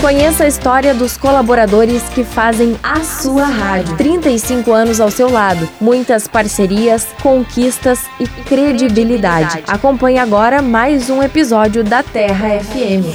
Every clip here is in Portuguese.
Conheça a história dos colaboradores que fazem a sua rádio. 35 anos ao seu lado, muitas parcerias, conquistas e credibilidade. Acompanhe agora mais um episódio da Terra FM.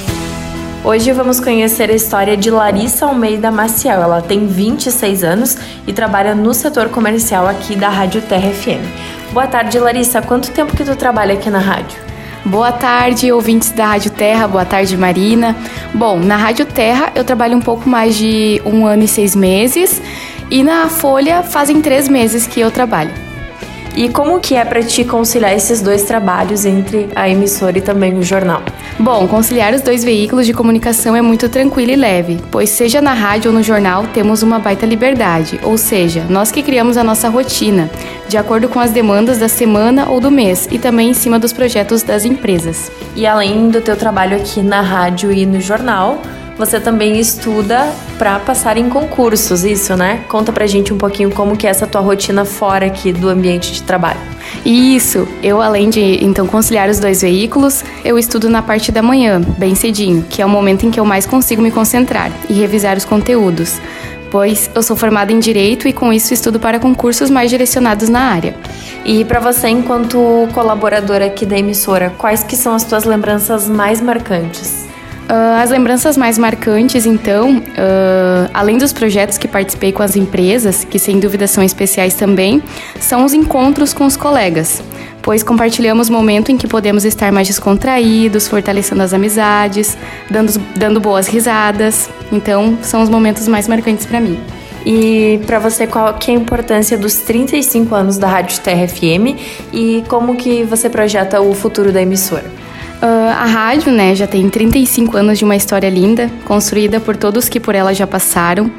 Hoje vamos conhecer a história de Larissa Almeida Maciel. Ela tem 26 anos e trabalha no setor comercial aqui da Rádio Terra FM. Boa tarde, Larissa. Quanto tempo que tu trabalha aqui na rádio? Boa tarde, ouvintes da Rádio Terra. Boa tarde, Marina. Bom, na Rádio Terra eu trabalho um pouco mais de um ano e seis meses e na Folha fazem três meses que eu trabalho. E como que é para ti conciliar esses dois trabalhos entre a emissora e também o jornal? Bom, conciliar os dois veículos de comunicação é muito tranquilo e leve, pois seja na rádio ou no jornal temos uma baita liberdade, ou seja, nós que criamos a nossa rotina, de acordo com as demandas da semana ou do mês e também em cima dos projetos das empresas. E além do teu trabalho aqui na rádio e no jornal, você também estuda para passar em concursos, isso, né? Conta pra gente um pouquinho como que é essa tua rotina fora aqui do ambiente de trabalho. Isso, eu além de então conciliar os dois veículos, eu estudo na parte da manhã, bem cedinho, que é o momento em que eu mais consigo me concentrar e revisar os conteúdos pois eu sou formada em direito e com isso estudo para concursos mais direcionados na área. E para você, enquanto colaboradora aqui da emissora, quais que são as tuas lembranças mais marcantes? Uh, as lembranças mais marcantes, então, uh, além dos projetos que participei com as empresas, que sem dúvida são especiais também, são os encontros com os colegas, pois compartilhamos momento em que podemos estar mais descontraídos, fortalecendo as amizades, dando, dando boas risadas. Então, são os momentos mais marcantes para mim. E para você, qual que é a importância dos 35 anos da Rádio Terra FM e como que você projeta o futuro da emissora? Uh, a rádio, né, já tem 35 anos de uma história linda, construída por todos que por ela já passaram.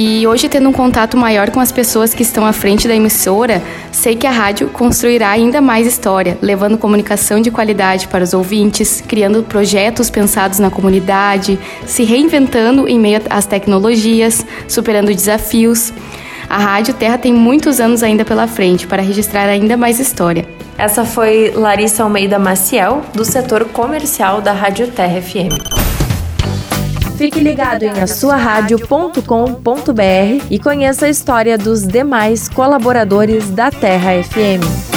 E hoje, tendo um contato maior com as pessoas que estão à frente da emissora, sei que a rádio construirá ainda mais história, levando comunicação de qualidade para os ouvintes, criando projetos pensados na comunidade, se reinventando em meio às tecnologias, superando desafios. A Rádio Terra tem muitos anos ainda pela frente para registrar ainda mais história. Essa foi Larissa Almeida Maciel, do setor comercial da Rádio Terra FM. Fique ligado em asuaradio.com.br e conheça a história dos demais colaboradores da Terra FM.